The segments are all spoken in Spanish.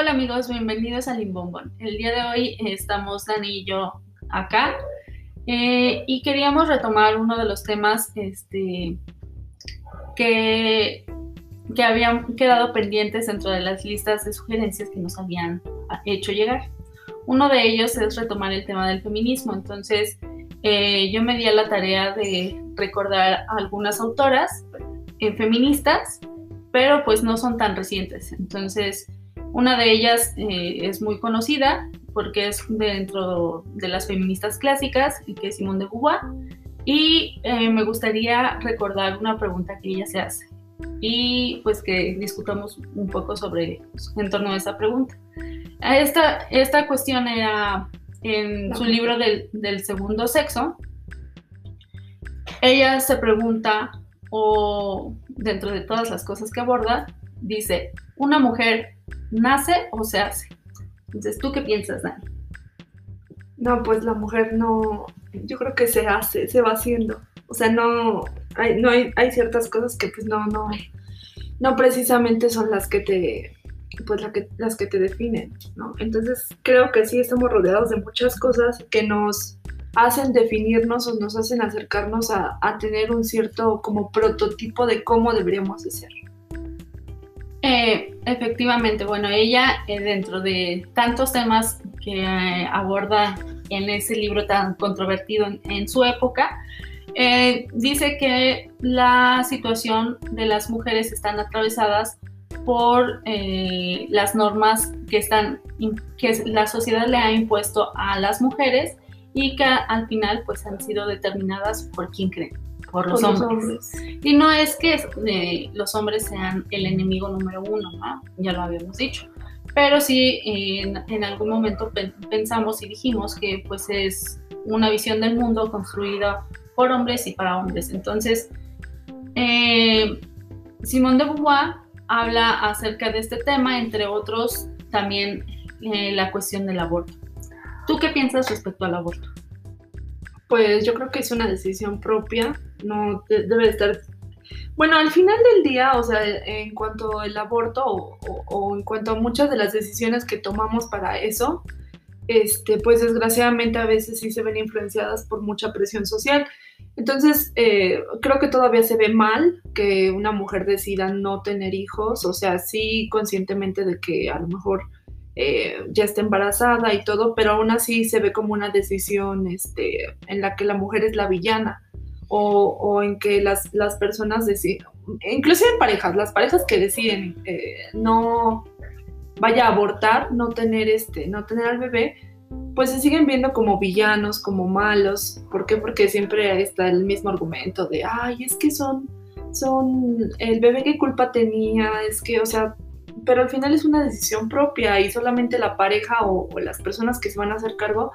Hola amigos, bienvenidos a Limbombón. El día de hoy estamos Dani y yo acá eh, y queríamos retomar uno de los temas este, que, que habían quedado pendientes dentro de las listas de sugerencias que nos habían hecho llegar. Uno de ellos es retomar el tema del feminismo. Entonces, eh, yo me di a la tarea de recordar algunas autoras eh, feministas, pero pues no son tan recientes. Entonces, una de ellas eh, es muy conocida porque es dentro de las feministas clásicas, que es Simone de Beauvoir, y eh, me gustaría recordar una pregunta que ella se hace y pues que discutamos un poco sobre en torno a esa pregunta. Esta, esta cuestión era en su libro del, del segundo sexo. Ella se pregunta, o dentro de todas las cosas que aborda, dice, ¿una mujer nace o se hace? Entonces, ¿tú qué piensas, Dani? No, pues la mujer no, yo creo que se hace, se va haciendo. O sea, no, hay, no hay, ciertas cosas que pues no, no, no precisamente son las que te, pues que, las que te definen, ¿no? Entonces creo que sí estamos rodeados de muchas cosas que nos hacen definirnos o nos hacen acercarnos a, a tener un cierto como prototipo de cómo deberíamos de ser. Eh, efectivamente, bueno, ella eh, dentro de tantos temas que eh, aborda en ese libro tan controvertido en, su época, dice que la situación de las mujeres están atravesadas por las normas que, están, que la sociedad le ha impuesto a las mujeres y que al final pues han sido determinadas por quien creen por los, hombres. Y no es que eh, los hombres sean el enemigo número uno, ¿no? ya lo habíamos dicho. Pero sí, en, algún momento pensamos y dijimos que pues es una visión del mundo construida por hombres y para hombres. Entonces, eh, Simone de Beauvoir habla acerca de este tema, entre otros también eh, la cuestión del aborto. ¿Tú qué piensas respecto al aborto? Pues yo creo que es una decisión propia no debe estar... Bueno, al final del día, o sea, en cuanto al aborto o, en cuanto a muchas de las decisiones que tomamos para eso, este, pues desgraciadamente a veces sí se ven influenciadas por mucha presión social. Entonces, eh, creo que todavía se ve mal que una mujer decida no tener hijos, o sea, sí conscientemente de que a lo mejor eh, ya está embarazada y todo, pero aún así se ve como una decisión este, en la que la mujer es la villana o, en que las, las personas deciden, inclusive en parejas, las parejas que deciden eh, no vaya a abortar, no tener este, no tener al bebé, pues se siguen viendo como villanos, como malos. ¿Por qué? Porque siempre está el mismo argumento de, ay, es que son, son, el bebé qué culpa tenía, es que, o sea, pero al final es una decisión propia y solamente la pareja o, o las personas que se van a hacer cargo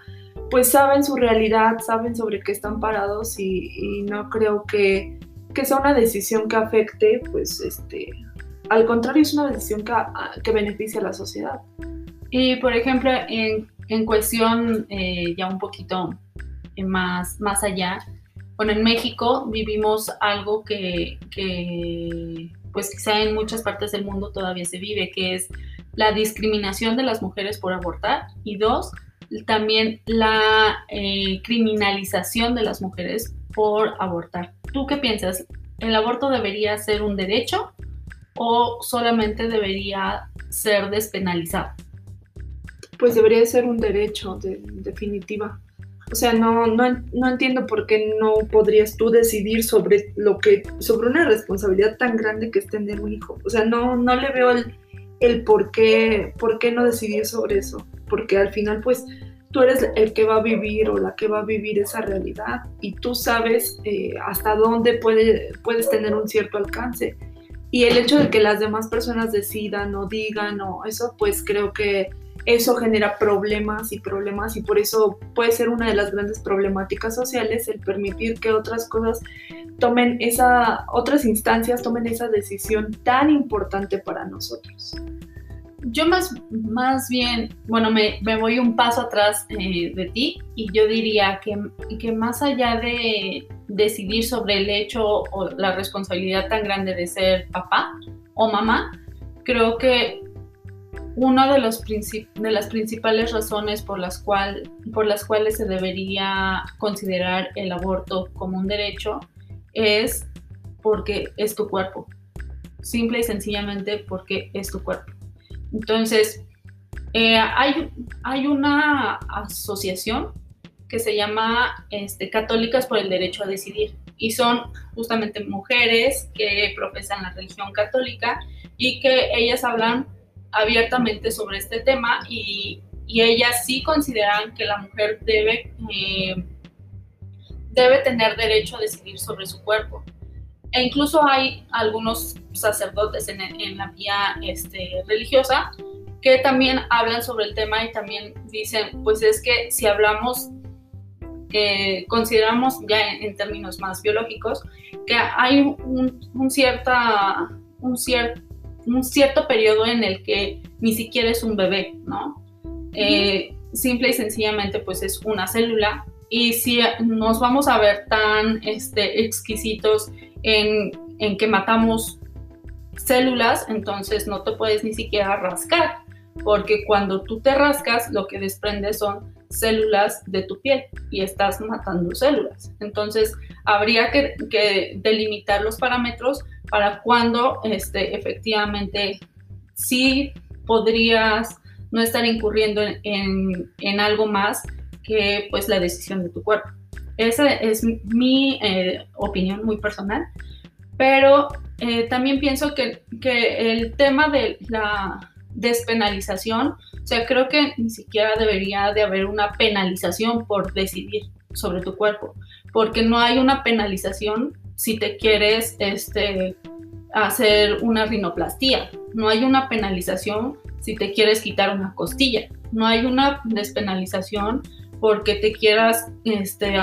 pues saben su realidad, saben sobre qué están parados y, no creo que, sea una decisión que afecte, pues este, al contrario es una decisión que, que beneficia a la sociedad. Y por ejemplo, en, en cuestión eh, ya un poquito más, más allá, bueno, en México vivimos algo que, que pues quizá en muchas partes del mundo todavía se vive, que es la discriminación de las mujeres por abortar y dos, también la eh, criminalización de las mujeres por abortar. ¿Tú qué piensas? ¿El aborto debería ser un derecho o solamente debería ser despenalizado? Pues debería ser un derecho, de, definitiva. O sea, no, no, entiendo por qué no podrías tú decidir sobre lo que, sobre una responsabilidad tan grande que es tener un hijo. O sea, no, no le veo el, el por qué, por qué no decidir sobre eso. Porque al final, pues, tú eres el que va a vivir o la que va a vivir esa realidad y tú sabes eh, hasta dónde puede, puedes tener un cierto alcance. Y el hecho de que las demás personas decidan o digan o eso, pues creo que eso genera problemas y problemas y por eso puede ser una de las grandes problemáticas sociales el permitir que otras cosas tomen esa, otras instancias tomen esa decisión tan importante para nosotros yo más, más bien, bueno, me, voy un paso atrás eh, de ti y yo diría que, que más allá de decidir sobre el hecho o la responsabilidad tan grande de ser papá o mamá, creo que una de, los de las principales razones por las, cual, por las cuales se debería considerar el aborto como un derecho es porque es tu cuerpo. Simple y sencillamente porque es tu cuerpo. Entonces, eh, hay, hay una asociación que se llama este, Católicas por el Derecho a Decidir y son justamente mujeres que profesan la religión católica y que ellas hablan abiertamente sobre este tema y, ellas sí consideran que la mujer debe, eh, debe tener derecho a decidir sobre su cuerpo. E incluso hay algunos sacerdotes en, la vía este, religiosa que también hablan sobre el tema y también dicen, pues es que si hablamos, eh, consideramos ya en, términos más biológicos, que hay un, un, cierta, un, cierto un cierto periodo en el que ni siquiera es un bebé, ¿no? Eh, simple y sencillamente pues es una célula y si nos vamos a ver tan este, exquisitos en, en que matamos células, entonces no te puedes ni siquiera rascar, porque cuando tú te rascas lo que desprende son células de tu piel y estás matando células. Entonces habría que, que delimitar los parámetros para cuando este, efectivamente sí podrías no estar incurriendo en, algo más que pues la decisión de tu cuerpo. Esa es mi eh, opinión muy personal, pero eh, también pienso que, que, el tema de la despenalización, o sea, creo que ni siquiera debería de haber una penalización por decidir sobre tu cuerpo, porque no hay una penalización si te quieres este, hacer una rinoplastía. No hay una penalización si te quieres quitar una costilla. No hay una despenalización porque te quieras, este,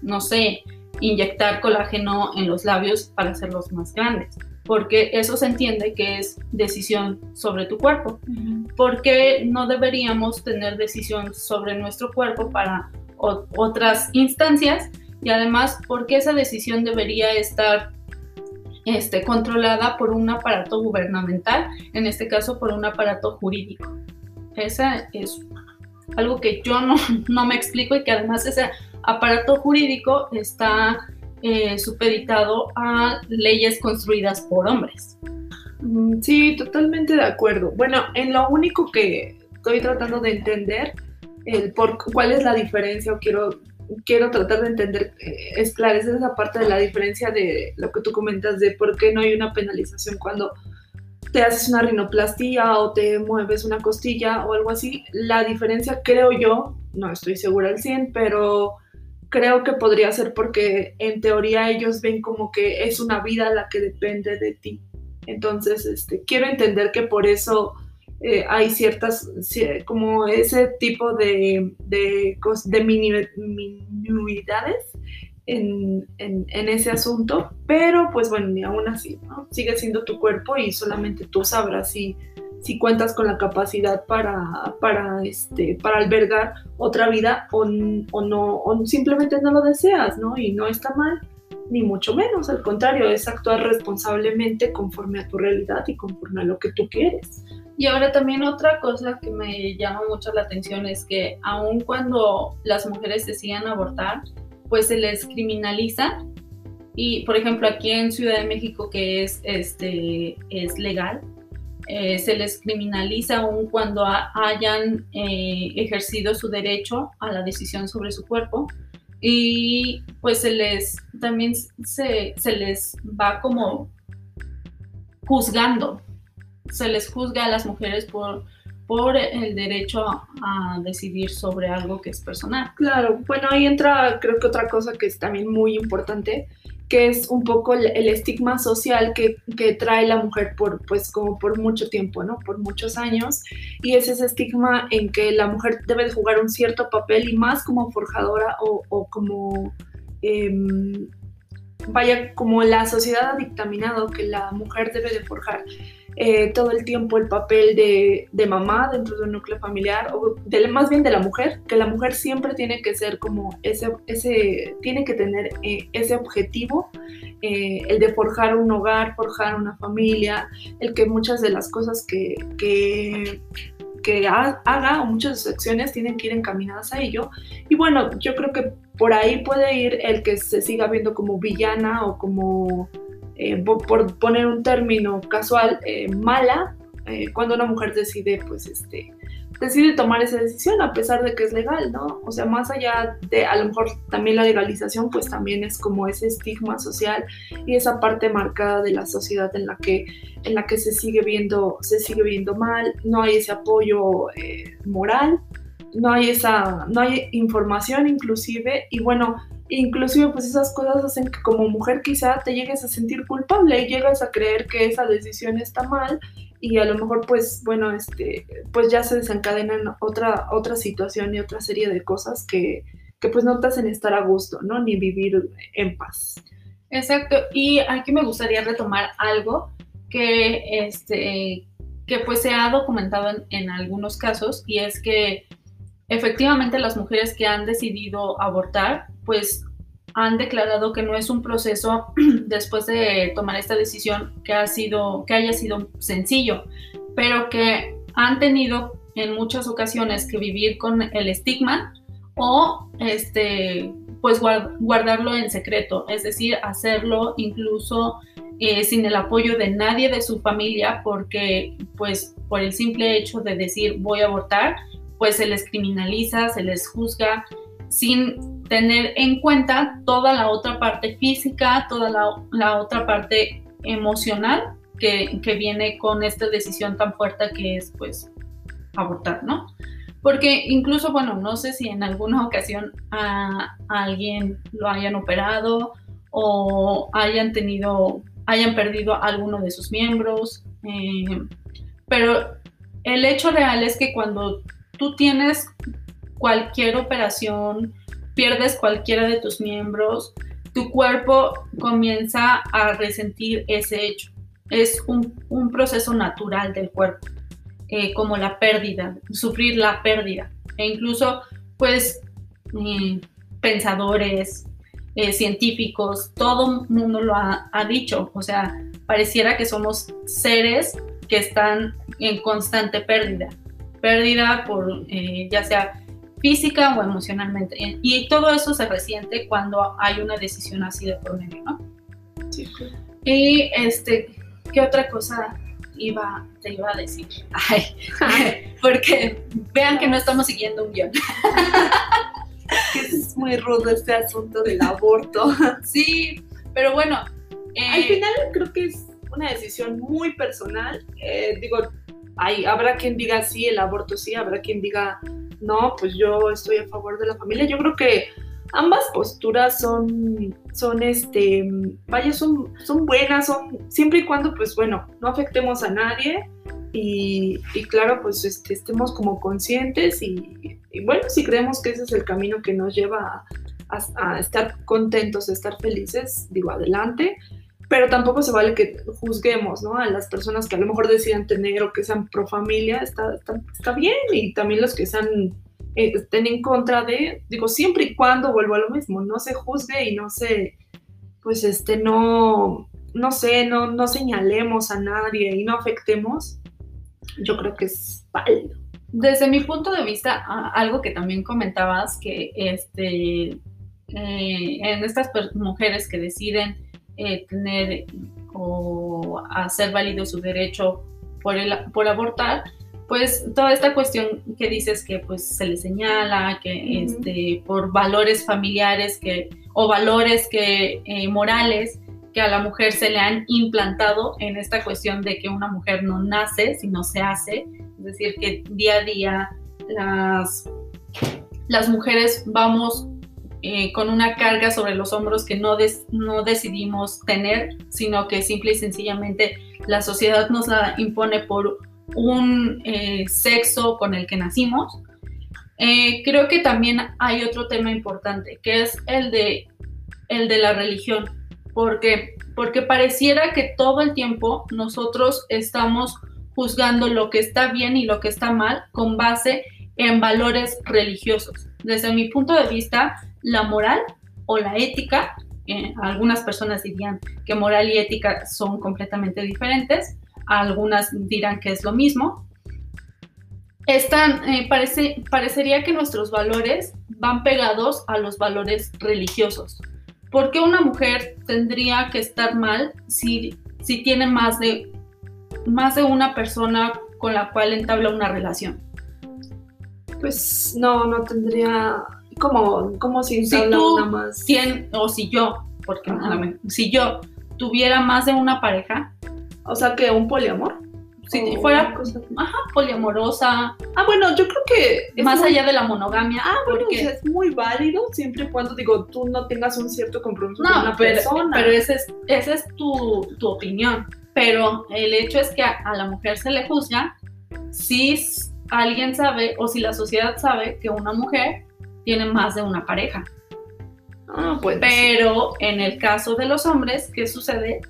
no sé, inyectar colágeno en los labios para hacerlos más grandes. Porque eso se entiende que es decisión sobre tu cuerpo. Porque no deberíamos tener decisión sobre nuestro cuerpo para otras instancias y además porque esa decisión debería estar este, controlada por un aparato gubernamental, en este caso por un aparato jurídico. Esa es algo que yo no, no me explico y que además ese aparato jurídico está eh, supeditado a leyes construidas por hombres. Mm, sí, totalmente de acuerdo. Bueno, en lo único que estoy tratando de entender el por cuál es la diferencia o quiero quiero tratar de entender, eh, esclarecer esa parte de la diferencia de lo que tú comentas de por qué no hay una penalización cuando te haces una rinoplastía o te mueves una costilla o algo así. La diferencia creo yo, no estoy segura al 100, pero creo que podría ser porque en teoría ellos ven como que es una vida la que depende de ti. Entonces, este, quiero entender que por eso eh, hay ciertas, como ese tipo de, de, de en, en, ese asunto, pero pues bueno, ni aún así, ¿no? Sigue siendo tu cuerpo y solamente tú sabrás si, si cuentas con la capacidad para, para, este, para albergar otra vida o, o, no, o simplemente no lo deseas, ¿no? Y no está mal, ni mucho menos, al contrario, es actuar responsablemente conforme a tu realidad y conforme a lo que tú quieres. Y ahora también otra cosa que me llama mucho la atención es que aun cuando las mujeres decían abortar, pues se les criminaliza. Y por ejemplo aquí en Ciudad de México que es, este, es legal, eh, se les criminaliza aun cuando hayan eh, ejercido su derecho a la decisión sobre su cuerpo y pues se les también se, se les va como juzgando se les juzga a las mujeres por, por el derecho a decidir sobre algo que es personal. Claro, bueno, ahí entra creo que otra cosa que es también muy importante, que es un poco el, estigma social que, que, trae la mujer por, pues, como por mucho tiempo, ¿no? Por muchos años. Y es ese estigma en que la mujer debe de jugar un cierto papel y más como forjadora o, o como... Em, vaya, como la sociedad ha dictaminado que la mujer debe de forjar eh, todo el tiempo el papel de, de, mamá dentro de un núcleo familiar, o de, más bien de la mujer, que la mujer siempre tiene que ser como ese, ese tiene que tener eh, ese objetivo, eh, el de forjar un hogar, forjar una familia, el que muchas de las cosas que, que que haga o muchas de sus acciones tienen que ir encaminadas a ello. Y bueno, yo creo que por ahí puede ir el que se siga viendo como villana o como eh, por poner un término casual, eh, mala, eh, cuando una mujer decide, pues, este, decide tomar esa decisión a pesar de que es legal, ¿no? O sea, más allá de a lo mejor también la legalización, pues también es como ese estigma social y esa parte marcada de la sociedad en la que, en la que se sigue viendo, se sigue viendo mal, no hay ese apoyo moral, no hay esa, no hay información inclusive y bueno, inclusive pues esas cosas hacen que como mujer quizá te llegues a sentir culpable y llegas a creer que esa decisión está mal y a lo mejor pues bueno este pues ya se desencadenan otra otra situación y otra serie de cosas que, que pues no te hacen estar a gusto no ni vivir en paz. Exacto. Y aquí me gustaría retomar algo que este que pues se ha documentado en, en algunos casos y es que efectivamente las mujeres que han decidido abortar pues han declarado que no es un proceso después de tomar esta decisión que ha sido que haya sido sencillo, pero que han tenido en muchas ocasiones que vivir con el estigma o este pues guardarlo en secreto, es decir, hacerlo incluso eh, sin el apoyo de nadie de su familia porque pues por el simple hecho de decir voy a abortar, pues se les criminaliza, se les juzga sin tener en cuenta toda la otra parte física, toda la, otra parte emocional que, viene con esta decisión tan fuerte que es pues abortar, ¿no? Porque incluso, bueno, no sé si en alguna ocasión a, alguien lo hayan operado o hayan tenido, hayan perdido alguno de sus miembros, eh, pero el hecho real es que cuando tú tienes cualquier operación, pierdes cualquiera de tus miembros, tu cuerpo comienza a resentir ese hecho. Es un, proceso natural del cuerpo, eh, como la pérdida, sufrir la pérdida. E incluso, pues, eh, pensadores, eh, científicos, todo el mundo lo ha, ha, dicho. O sea, pareciera que somos seres que están en constante pérdida. Pérdida por, ya sea física o emocionalmente. Y todo eso se resiente cuando hay una decisión así de por medio, ¿no? Sí. Y este, ¿qué otra cosa iba, te iba a decir? Ay, porque vean que no estamos siguiendo un guion. es muy rudo este asunto del aborto. Sí, pero bueno. Al eh, final creo que es una decisión muy personal. Eh, digo, hay, habrá quien diga sí, el aborto sí, habrá quien diga no, pues yo estoy a favor de la familia. Yo creo que ambas posturas son, son este, vaya, son, son buenas, son siempre y cuando, pues bueno, no afectemos a nadie y, claro, pues este, estemos como conscientes y, bueno, si creemos que ese es el camino que nos lleva a, estar contentos, a estar felices, digo, adelante pero tampoco se vale que juzguemos ¿no? a las personas que a lo mejor decidan tener o que sean pro familia, está, está, bien, y también los que sean, eh, estén en contra de, digo, siempre y cuando vuelvo a lo mismo, no se juzgue y no se, pues este, no, no sé, no, no señalemos a nadie y no afectemos, yo creo que es válido. Desde mi punto de vista, algo que también comentabas, que este, eh, en estas mujeres que deciden eh, tener o hacer válido su derecho por, el, por abortar, pues toda esta cuestión que dices que pues se le señala, que este, por valores familiares que, o valores que, eh, morales que a la mujer se le han implantado en esta cuestión de que una mujer no nace, sino se hace, es decir, que día a día las, las mujeres vamos eh, con una carga sobre los hombros que no, no decidimos tener, sino que simple y sencillamente la sociedad nos la impone por un eh, sexo con el que nacimos. Eh, creo que también hay otro tema importante, que es el de, el de la religión, porque porque pareciera que todo el tiempo nosotros estamos juzgando lo que está bien y lo que está mal con base en valores religiosos. Desde mi punto de vista, la moral o la ética, eh, algunas personas dirían que moral y ética son completamente diferentes, algunas dirán que es lo mismo. Eh, parece, parecería que nuestros valores van pegados a los valores religiosos. ¿Por qué una mujer tendría que estar mal si, si tiene más de, más de una persona con la cual entabla una relación? Pues no, no tendría como, como si, si tú más. o si yo, porque si yo tuviera más de una pareja. O sea, que un poliamor. Si fuera ajá, poliamorosa. Ah, bueno, yo creo que. Más allá de la monogamia. Ah, porque es muy válido siempre y cuando, digo, tú no tengas un cierto compromiso con una persona. Pero esa es, esa es tu, tu, opinión. Pero el hecho es que a, a la mujer se le juzga si alguien sabe o si la sociedad sabe que una mujer tiene más de una pareja. Ah, pues. Pero en el caso de los hombres, ¿qué sucede?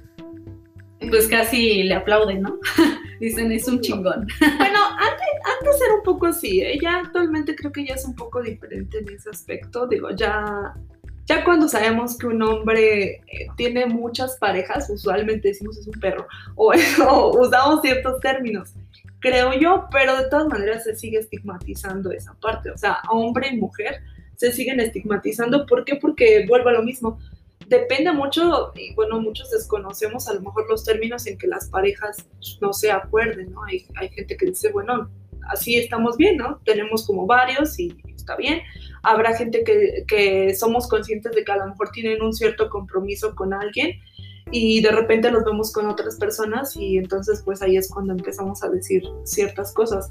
Pues casi le aplauden, ¿no? Dicen, es un chingón. Bueno, antes, antes era un poco así, ¿eh? ya actualmente creo que ya es un poco diferente en ese aspecto. Digo, ya, ya cuando sabemos que un hombre eh, tiene muchas parejas, usualmente decimos es un perro, o, o usamos ciertos términos creo yo, pero de todas maneras se sigue estigmatizando esa parte, o sea, hombre y mujer se siguen estigmatizando, ¿por qué? Porque vuelvo a lo mismo, depende mucho, y bueno, muchos desconocemos a lo mejor los términos en que las parejas no se acuerden, ¿no? Hay, hay gente que dice, bueno, así estamos bien, ¿no? Tenemos como varios y está bien. Habrá gente que, que somos conscientes de que a lo mejor tienen un cierto compromiso con alguien y de repente los vemos con otras personas y entonces pues ahí es cuando empezamos a decir ciertas cosas.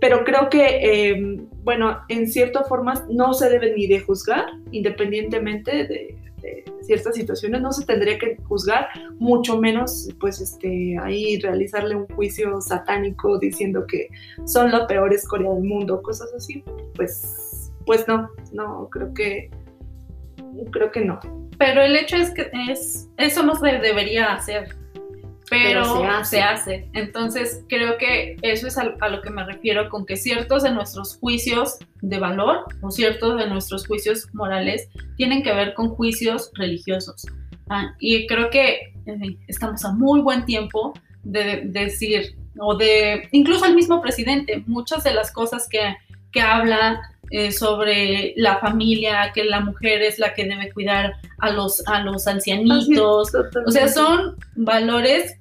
Pero creo que, em, bueno, en cierta forma no se debe ni de juzgar, independientemente de, ciertas situaciones, no se tendría que juzgar, mucho menos pues este, ahí realizarle un juicio satánico diciendo que son la peor escoria del mundo, cosas así, pues, pues no, no, creo que, creo que no. Pero el hecho es que es, eso no se debería hacer, pero, se, hace. Entonces creo que eso es a, lo que me refiero con que ciertos de nuestros juicios de valor o ciertos de nuestros juicios morales tienen que ver con juicios religiosos. Ah, y creo que eh, estamos a muy buen tiempo de, decir, o de, incluso el mismo presidente, muchas de las cosas que, que habla eh, sobre la familia, que la mujer es la que debe cuidar a los, a los ancianitos. o sea, son valores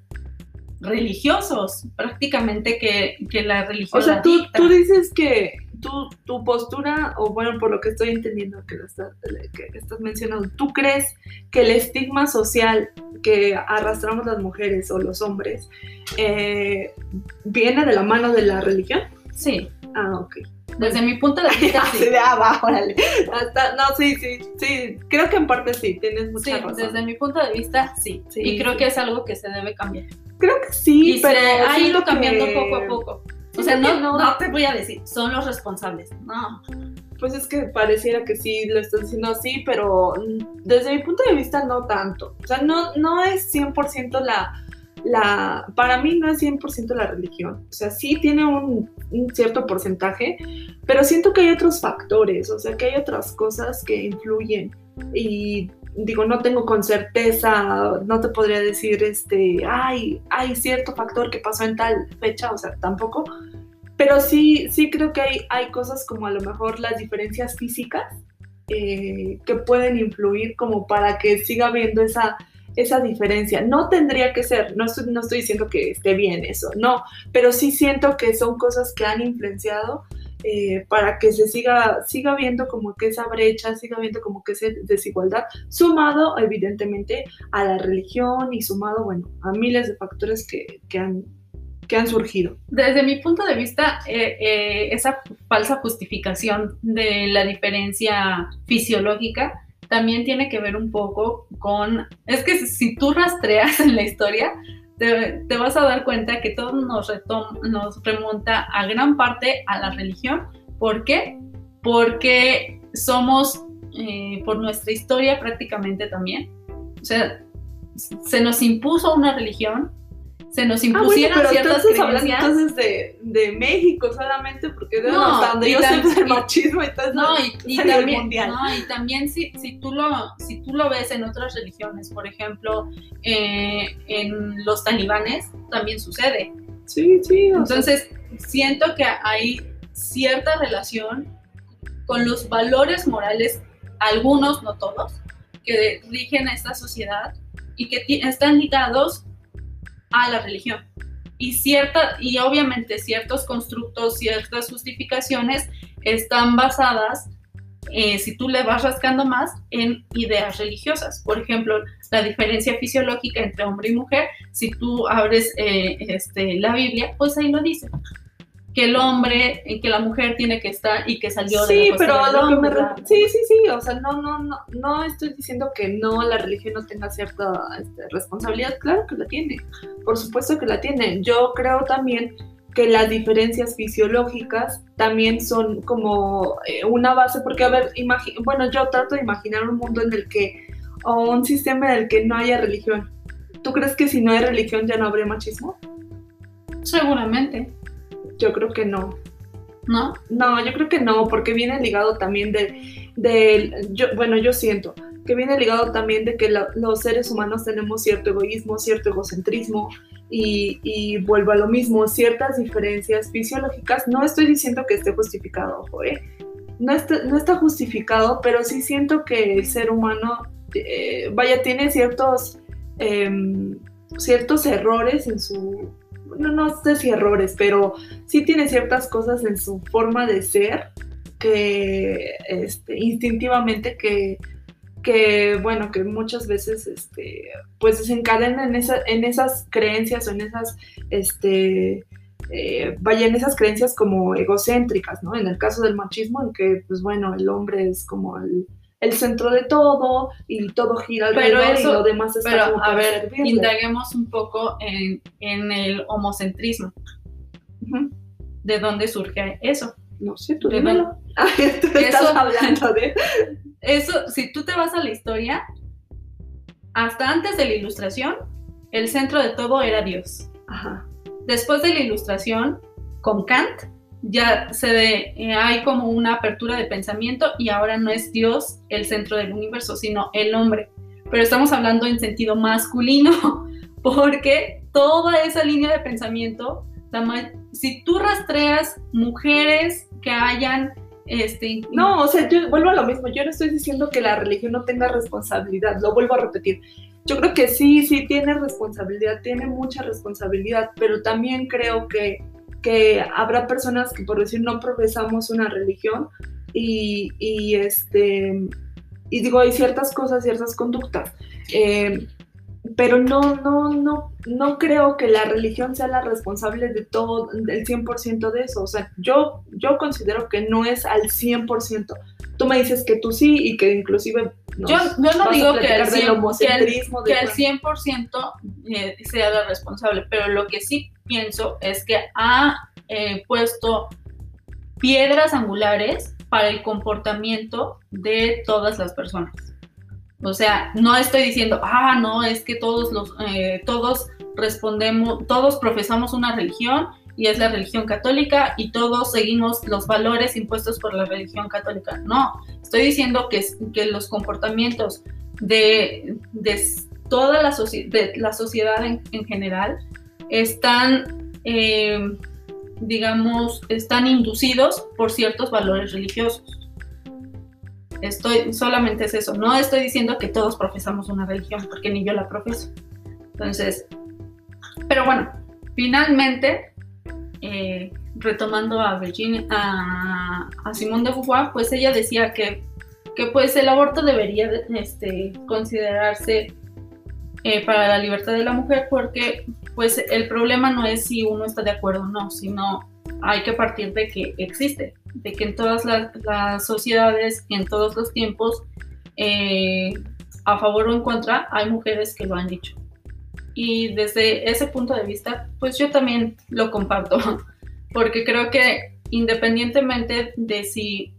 religiosos, prácticamente que, que la religión. O sea, tú, tú, dices que tu, tu postura, o bueno, por lo que estoy entendiendo que, que estás mencionando, ¿tú crees que el estigma social que arrastramos las mujeres o los hombres eh, viene de la mano de la religión? Sí. Ah, ok. Desde mi punto de vista, sí. de abajo, órale. no, sí, sí, sí. Creo que en parte sí, tienes mucha razón. Desde mi punto de vista, sí. y creo que es algo que se debe cambiar. Creo que sí, y pero. Se ha ido cambiando poco a poco. O sea, no, no, no te voy a decir, son los responsables. No. Pues es que pareciera que sí lo estás diciendo así, pero desde mi punto de vista no tanto. O sea, no, no es 100% la la, para mí no es 100% la religión, o sea, sí tiene un, cierto porcentaje, pero siento que hay otros factores, o sea, que hay otras cosas que influyen. Y digo, no tengo con certeza, no te podría decir, este, ay, hay cierto factor que pasó en tal fecha, o sea, tampoco, pero sí, sí creo que hay, hay cosas como a lo mejor las diferencias físicas eh, que pueden influir como para que siga habiendo esa esa diferencia. No tendría que ser, no estoy, no estoy diciendo que esté bien eso, no, pero sí siento que son cosas que han influenciado eh, para que se siga, siga viendo como que esa brecha, siga viendo como que esa desigualdad, sumado evidentemente a la religión y sumado, bueno, a miles de factores que, que han, que han surgido. Desde mi punto de vista, eh, eh, esa falsa justificación de la diferencia fisiológica también tiene que ver un poco con, es que si tú rastreas en la historia, te, vas a dar cuenta que todo nos, remonta a gran parte a la religión. ¿Por qué? Porque somos, eh, por nuestra historia prácticamente también, o sea, se nos impuso una religión, se nos Ah, bueno, ciertas entonces creencias. entonces de, de México solamente, porque de No, donde yo sé y- machismo eso, No, y, y a también, mundial. no, y también si, si, tú lo, si tú lo ves en otras religiones, por ejemplo, eh, en los talibanes, también sucede. Sí, sí, o sea, Entonces, siento que hay cierta relación con los valores morales, algunos, no todos, que rigen esta sociedad y que están ligados a la religión. Y, cierta, y obviamente ciertos constructos, ciertas justificaciones están basadas, eh, si tú le vas rascando más, en ideas religiosas. Por ejemplo, la diferencia fisiológica entre hombre y mujer, si tú abres eh, este, la Biblia, pues ahí lo dice. Que el hombre, eh, que la mujer tiene que estar y que salió de Sí, la pero a lo que me hombre, re- sí, sí, sí, o sea, no, no, no, no estoy diciendo que no la religión no tenga cierta este, responsabilidad, claro que la tiene, por supuesto que la tiene. Yo creo también que las diferencias fisiológicas también son como eh, una base, porque a ver, bueno, yo trato de imaginar un mundo en el que, o un sistema en el que no haya religión. ¿Tú crees que si no hay religión ya no habría machismo? Seguramente, Yo creo que no. ¿no? No, yo creo que no, porque viene ligado también de, de yo, bueno, yo siento que viene ligado también de que lo- los seres humanos tenemos cierto egoísmo, cierto egocentrismo y, y vuelvo a lo mismo, ciertas diferencias fisiológicas. No estoy diciendo que esté justificado, ojo, ¿eh? No está, no está justificado, pero sí siento que el ser humano, eh, vaya, tiene ciertos, em, ciertos errores en su, no, no sé si errores, pero sí tiene ciertas cosas en su forma de ser que este, instintivamente que, que, bueno, que muchas veces este, pues en, esa, en esas creencias o en esas, este, eh, esas creencias como egocéntricas, ¿no? En el caso del machismo, en que, pues bueno, el hombre es como el, el centro de todo y todo gira Pero alrededor eso- y lo demás está Pero como a ver, servirle. indaguemos un poco en, en el homocentrismo. ¿De dónde surge eso? No sé, tú dímelo. Ah, tú estás Eso- hablando de... Eso, si tú te vas a la historia, hasta antes de la ilustración, el centro de todo era Dios. Ajá. Después de la ilustración, con Kant, ya se eh, hay como una apertura de pensamiento y ahora no es Dios el centro del universo, sino el hombre. Pero estamos hablando en sentido masculino, porque toda esa línea de pensamiento, la si tú rastreas mujeres que hayan, este, No, o sea, yo vuelvo a lo mismo. Yo no estoy diciendo que la religión no tenga responsabilidad, lo vuelvo a repetir. Yo creo que sí, sí tiene responsabilidad, tiene mucha responsabilidad, pero también creo que, que habrá personas que, por decir, no profesamos una religión y, este, y digo, hay ciertas cosas, ciertas conductas. eh, pero no, no, no, no creo que la religión sea la responsable de todo, del 100% de eso. O sea, yo, yo considero que no es al 100%. Tú me dices que tú sí y que inclusive... nos yo, yo no digo que del 100%, que de- que el 100% eh, sea la responsable, pero lo que sí pienso es que ha eh, puesto piedras angulares para el comportamiento de todas las personas. O sea, no estoy diciendo, ah, no, es que todos los, eh, todos respondemos, todos profesamos una religión y es la religión católica y todos seguimos los valores impuestos por la religión católica. No, estoy diciendo que, que los comportamientos de, de toda la, de la sociedad en, en, general están, eh, digamos, están inducidos por ciertos valores religiosos. Estoy, solamente es eso. No estoy diciendo que todos profesamos una religión, porque ni yo la profeso. Entonces, pero bueno, finalmente, eh, retomando a Virginia, a, a de Beauvoir, pues ella decía que, que pues el aborto debería este, considerarse eh, para la libertad de la mujer, porque pues el problema no es si uno está de acuerdo o no, sino hay que partir de que existe, de que en todas las, sociedades, en todos los tiempos, eh, a favor o en contra, hay mujeres que lo han dicho. Y desde ese punto de vista, pues yo también lo comparto, porque creo que independientemente de si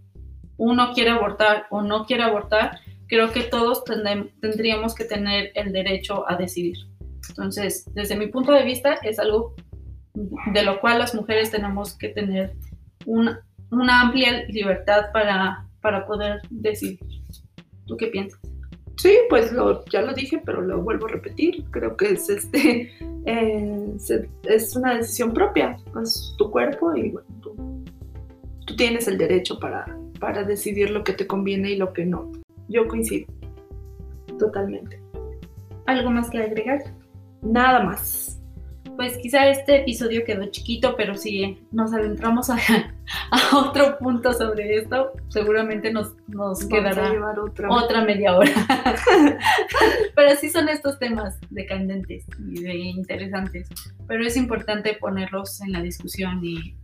uno quiere abortar o no quiere abortar, creo que todos tendríamos que tener el derecho a decidir. Entonces, desde mi punto de vista, es algo de lo cual las mujeres tenemos que tener una, amplia libertad para, para poder decidir. ¿Tú qué piensas? Sí, pues lo, ya lo dije, pero lo vuelvo a repetir. Creo que es este eh, es una decisión propia, es tu cuerpo y bueno, tú, tú, tienes el derecho para, para decidir lo que te conviene y lo que no. Yo coincido totalmente. ¿Algo más que agregar? Nada más pues quizá este episodio quedó chiquito, pero si nos adentramos a, otro punto sobre esto, seguramente nos, nos quedará otra. otra media hora. pero sí son estos temas de candentes y de interesantes, pero es importante ponerlos en la discusión y,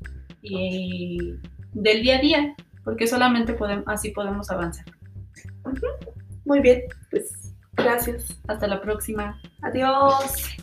del día a día, porque solamente podemos, así podemos avanzar. Muy bien, pues gracias. Hasta la próxima. Adiós.